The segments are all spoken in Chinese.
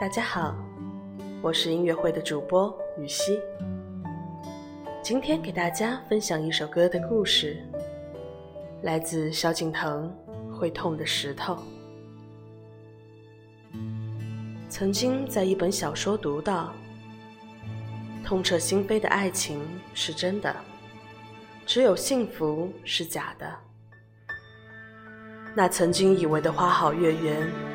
大家好，我是音乐会的主播雨熙。今天给大家分享一首歌的故事，来自萧敬腾《会痛的石头》。曾经在一本小说读到，痛彻心扉的爱情是真的，只有幸福是假的。那曾经以为的花好月圆。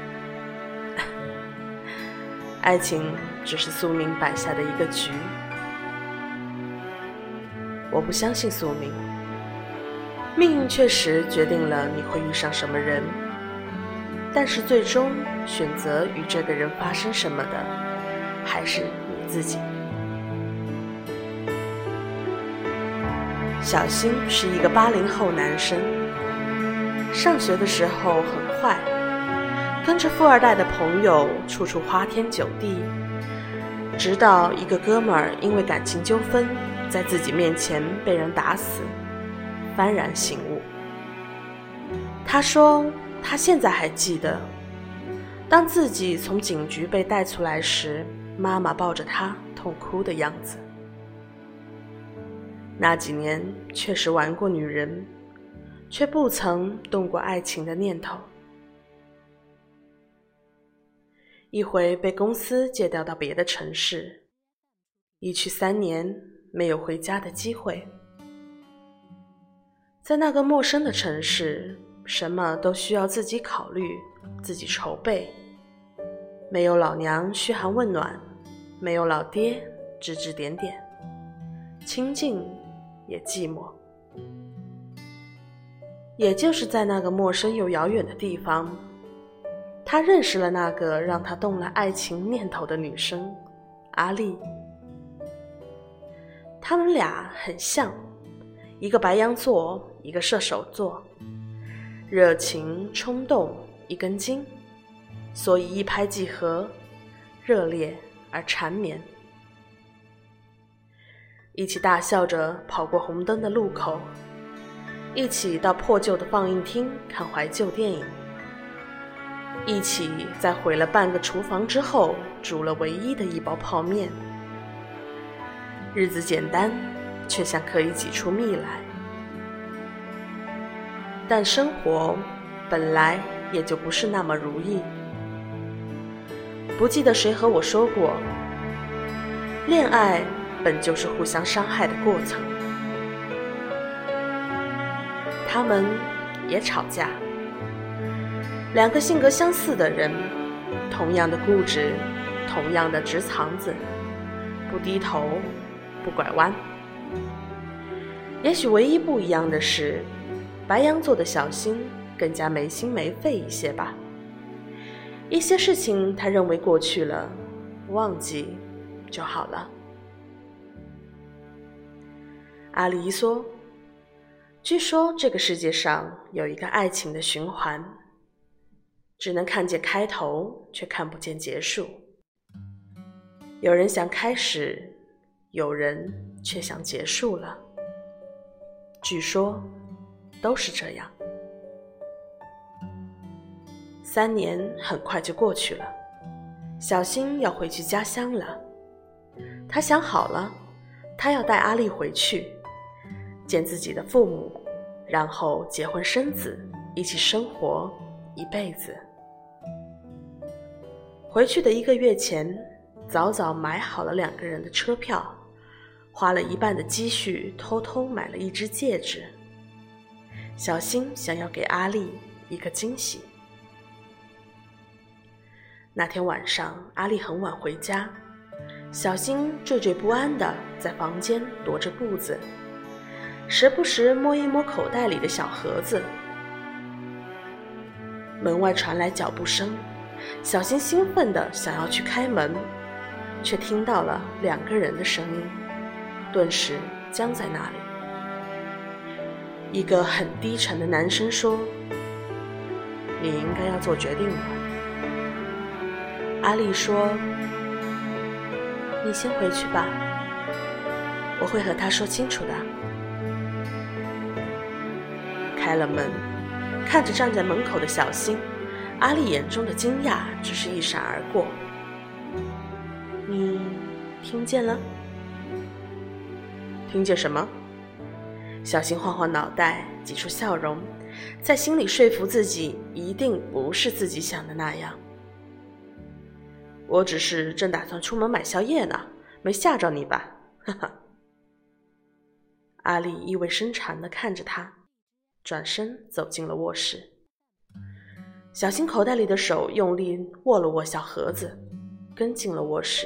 爱情只是宿命摆下的一个局，我不相信宿命。命运确实决定了你会遇上什么人，但是最终选择与这个人发生什么的，还是你自己。小新是一个八零后男生，上学的时候很坏。跟着富二代的朋友处处花天酒地，直到一个哥们儿因为感情纠纷在自己面前被人打死，幡然醒悟。他说他现在还记得，当自己从警局被带出来时，妈妈抱着他痛哭的样子。那几年确实玩过女人，却不曾动过爱情的念头。一回被公司借调到别的城市，一去三年没有回家的机会。在那个陌生的城市，什么都需要自己考虑、自己筹备。没有老娘嘘寒问暖，没有老爹指指点点，清静也寂寞。也就是在那个陌生又遥远的地方。他认识了那个让他动了爱情念头的女生，阿丽。他们俩很像，一个白羊座，一个射手座，热情冲动，一根筋，所以一拍即合，热烈而缠绵。一起大笑着跑过红灯的路口，一起到破旧的放映厅看怀旧电影。一起在毁了半个厨房之后，煮了唯一的一包泡面。日子简单，却像可以挤出蜜来。但生活本来也就不是那么如意。不记得谁和我说过，恋爱本就是互相伤害的过程。他们也吵架。两个性格相似的人，同样的固执，同样的直肠子，不低头，不拐弯。也许唯一不一样的是，白羊座的小心更加没心没肺一些吧。一些事情他认为过去了，忘记就好了。阿离说：“据说这个世界上有一个爱情的循环。”只能看见开头，却看不见结束。有人想开始，有人却想结束了。据说，都是这样。三年很快就过去了，小新要回去家乡了。他想好了，他要带阿丽回去，见自己的父母，然后结婚生子，一起生活一辈子。回去的一个月前，早早买好了两个人的车票，花了一半的积蓄，偷偷买了一只戒指。小新想要给阿丽一个惊喜。那天晚上，阿丽很晚回家，小新惴惴不安的在房间踱着步子，时不时摸一摸口袋里的小盒子。门外传来脚步声。小新兴奋地想要去开门，却听到了两个人的声音，顿时僵在那里。一个很低沉的男生说：“你应该要做决定了。”阿丽说：“你先回去吧，我会和他说清楚的。”开了门，看着站在门口的小新。阿丽眼中的惊讶只是一闪而过，你听见了？听见什么？小新晃晃脑袋，挤出笑容，在心里说服自己，一定不是自己想的那样。我只是正打算出门买宵夜呢，没吓着你吧？哈哈。阿丽意味深长的看着他，转身走进了卧室。小新口袋里的手用力握了握小盒子，跟进了卧室。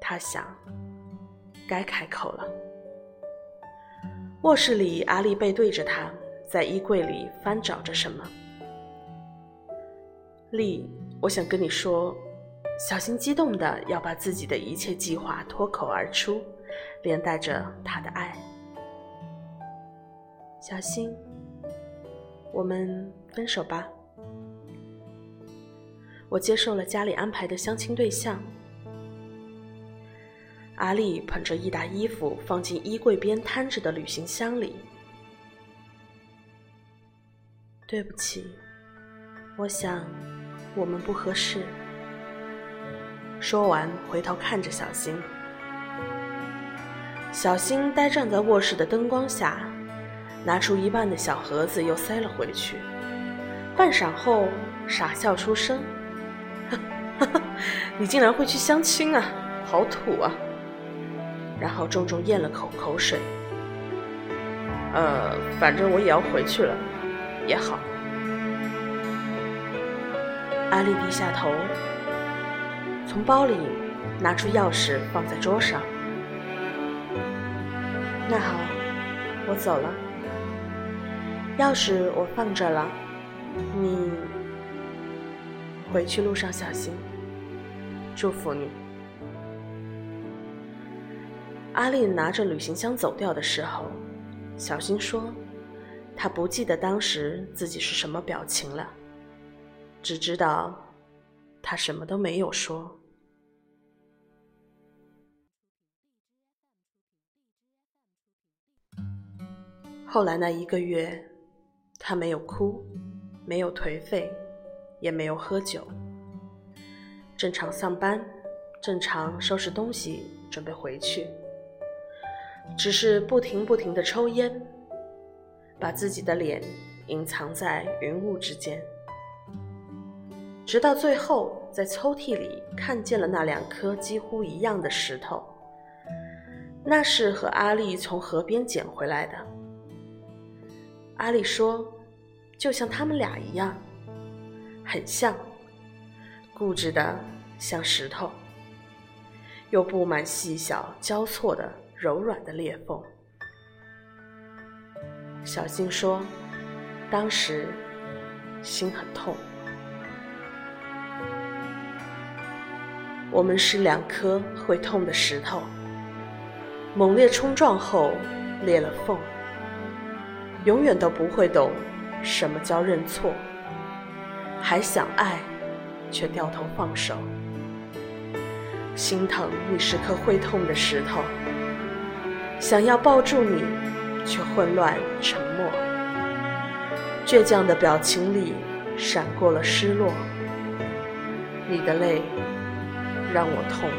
他想，该开口了。卧室里，阿丽背对着他，在衣柜里翻找着什么。丽，我想跟你说。小新激动的要把自己的一切计划脱口而出，连带着他的爱。小新，我们分手吧。我接受了家里安排的相亲对象。阿丽捧着一沓衣服放进衣柜边摊着的旅行箱里。对不起，我想我们不合适。说完，回头看着小新。小新呆站在卧室的灯光下，拿出一半的小盒子，又塞了回去。半晌后，傻笑出声：“哈 哈你竟然会去相亲啊，好土啊！”然后重重咽了口口水。呃，反正我也要回去了，也好。阿丽低下头。从包里拿出钥匙，放在桌上。那好，我走了。钥匙我放这了，你回去路上小心。祝福你。阿丽拿着旅行箱走掉的时候，小新说：“他不记得当时自己是什么表情了，只知道。”他什么都没有说。后来那一个月，他没有哭，没有颓废，也没有喝酒，正常上班，正常收拾东西准备回去，只是不停不停的抽烟，把自己的脸隐藏在云雾之间。直到最后，在抽屉里看见了那两颗几乎一样的石头，那是和阿丽从河边捡回来的。阿丽说：“就像他们俩一样，很像，固执的像石头，又布满细小交错的柔软的裂缝。”小新说：“当时心很痛。”我们是两颗会痛的石头，猛烈冲撞后裂了缝。永远都不会懂什么叫认错，还想爱，却掉头放手。心疼你是颗会痛的石头，想要抱住你，却混乱沉默。倔强的表情里闪过了失落，你的泪。让我痛。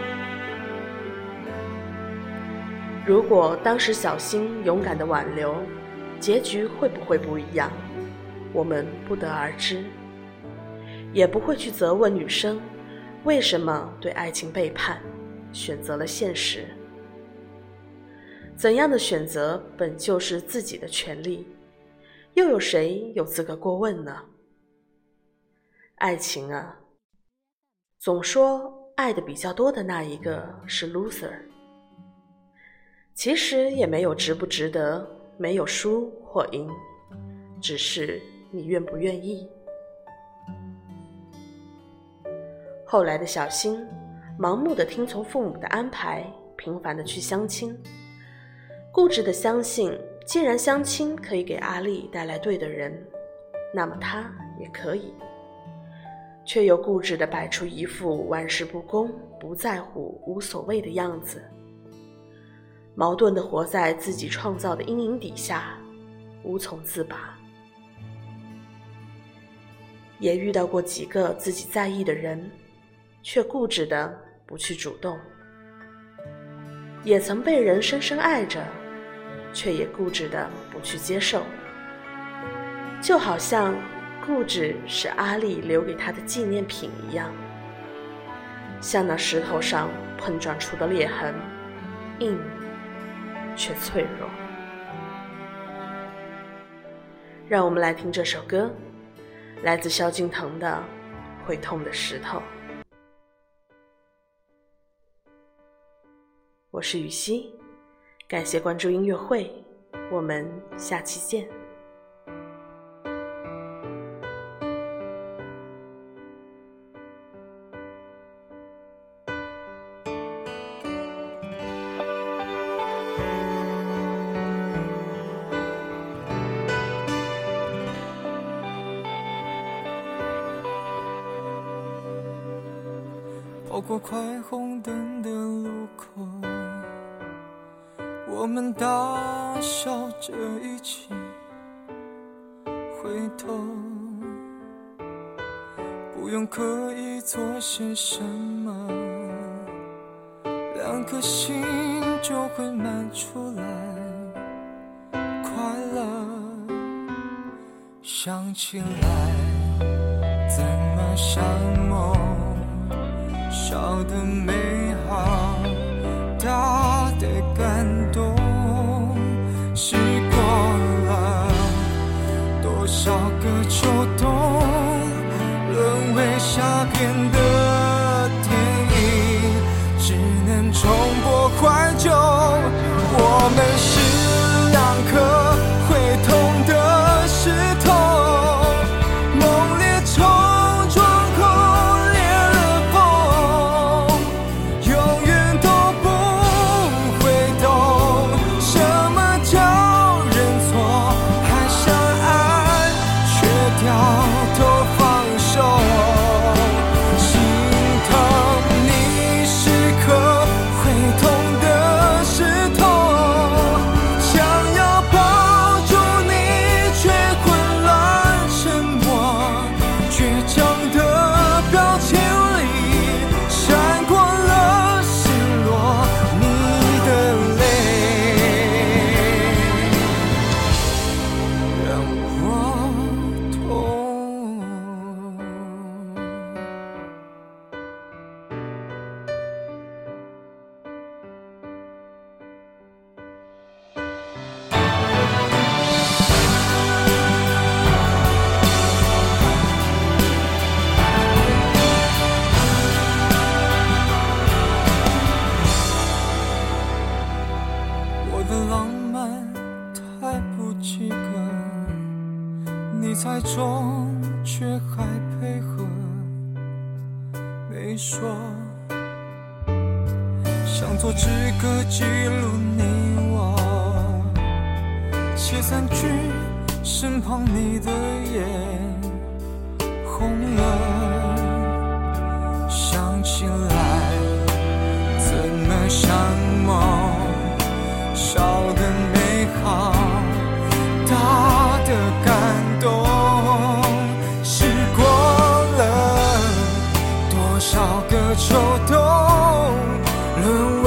如果当时小心勇敢的挽留，结局会不会不一样？我们不得而知，也不会去责问女生为什么对爱情背叛，选择了现实。怎样的选择本就是自己的权利，又有谁有资格过问呢？爱情啊，总说。爱的比较多的那一个是 loser，其实也没有值不值得，没有输或赢，只是你愿不愿意。后来的小新，盲目的听从父母的安排，频繁的去相亲，固执的相信，既然相亲可以给阿丽带来对的人，那么他也可以。却又固执的摆出一副玩世不恭、不在乎、无所谓的样子，矛盾的活在自己创造的阴影底下，无从自拔。也遇到过几个自己在意的人，却固执的不去主动，也曾被人深深爱着，却也固执的不去接受。就好像固执是阿丽留给他的纪念品一样，像那石头上碰撞出的裂痕，硬却脆弱。让我们来听这首歌，来自萧敬腾的《会痛的石头》。我是雨熙，感谢关注音乐会，我们下期见。跑过快红灯的路口，我们大笑着一起回头，不用刻意做些什么，两颗心就会满出来快乐。想起来，怎么像梦？笑的美好，大的记录你我，写三句，身旁你的眼红了，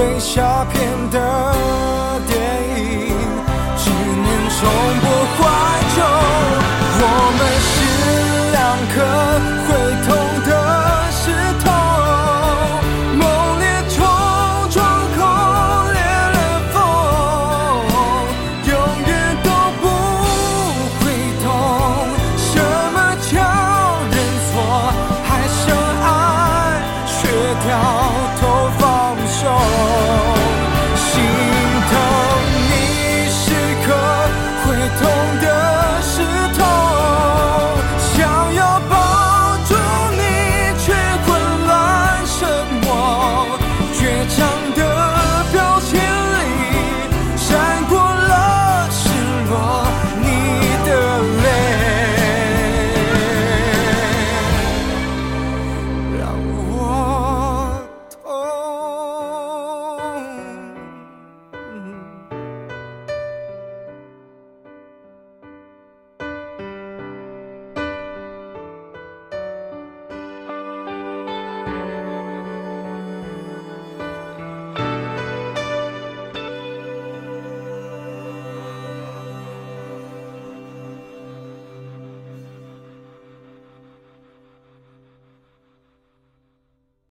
被下片的。